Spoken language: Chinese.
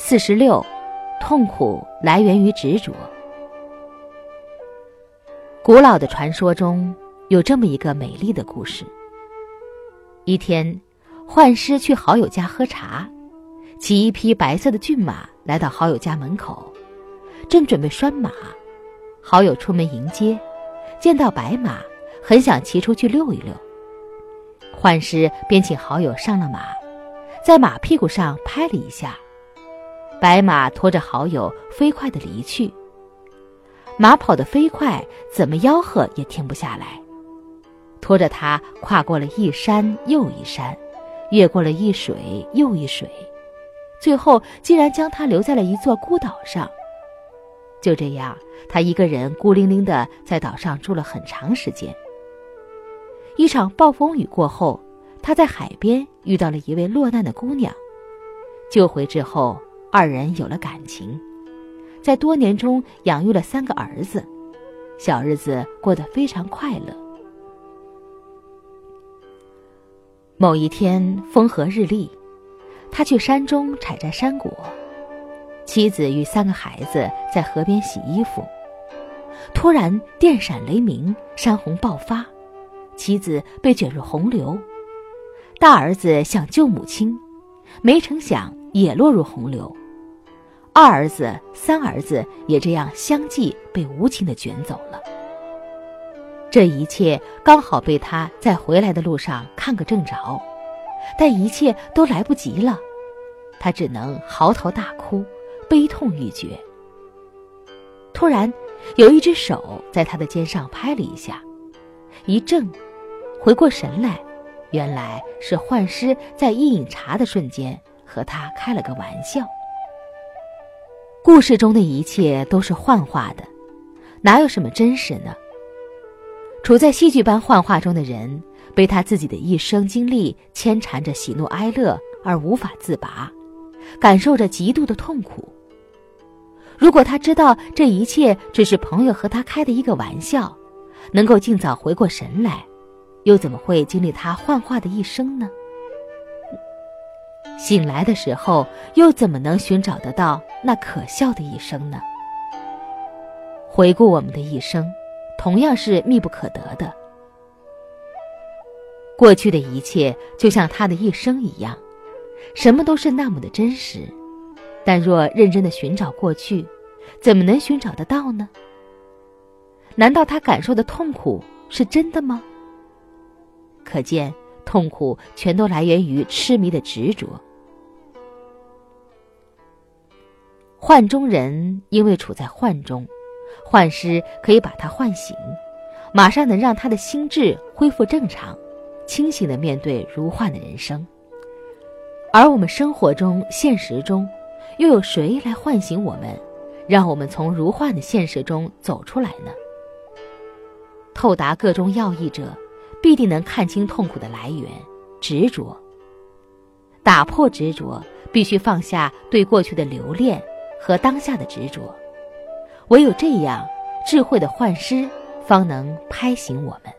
四十六，痛苦来源于执着。古老的传说中有这么一个美丽的故事。一天，幻师去好友家喝茶，骑一匹白色的骏马来到好友家门口，正准备拴马，好友出门迎接，见到白马，很想骑出去溜一溜。幻师便请好友上了马，在马屁股上拍了一下，白马拖着好友飞快的离去。马跑得飞快，怎么吆喝也停不下来，拖着它跨过了一山又一山，越过了一水又一水，最后竟然将它留在了一座孤岛上。就这样，他一个人孤零零的在岛上住了很长时间。一场暴风雨过后，他在海边遇到了一位落难的姑娘，救回之后，二人有了感情。在多年中养育了三个儿子，小日子过得非常快乐。某一天风和日丽，他去山中采摘山果，妻子与三个孩子在河边洗衣服。突然电闪雷鸣，山洪爆发，妻子被卷入洪流，大儿子想救母亲，没成想也落入洪流。二儿子、三儿子也这样相继被无情的卷走了。这一切刚好被他在回来的路上看个正着，但一切都来不及了，他只能嚎啕大哭，悲痛欲绝。突然，有一只手在他的肩上拍了一下，一怔，回过神来，原来是幻师在一饮茶的瞬间和他开了个玩笑。故事中的一切都是幻化的，哪有什么真实呢？处在戏剧般幻化中的人，被他自己的一生经历牵缠着喜怒哀乐而无法自拔，感受着极度的痛苦。如果他知道这一切只是朋友和他开的一个玩笑，能够尽早回过神来，又怎么会经历他幻化的一生呢？醒来的时候，又怎么能寻找得到那可笑的一生呢？回顾我们的一生，同样是密不可得的。过去的一切就像他的一生一样，什么都是那么的真实。但若认真的寻找过去，怎么能寻找得到呢？难道他感受的痛苦是真的吗？可见，痛苦全都来源于痴迷的执着。幻中人因为处在幻中，幻师可以把他唤醒，马上能让他的心智恢复正常，清醒的面对如幻的人生。而我们生活中、现实中，又有谁来唤醒我们，让我们从如幻的现实中走出来呢？透达各中要义者，必定能看清痛苦的来源——执着。打破执着，必须放下对过去的留恋。和当下的执着，唯有这样，智慧的幻师方能拍醒我们。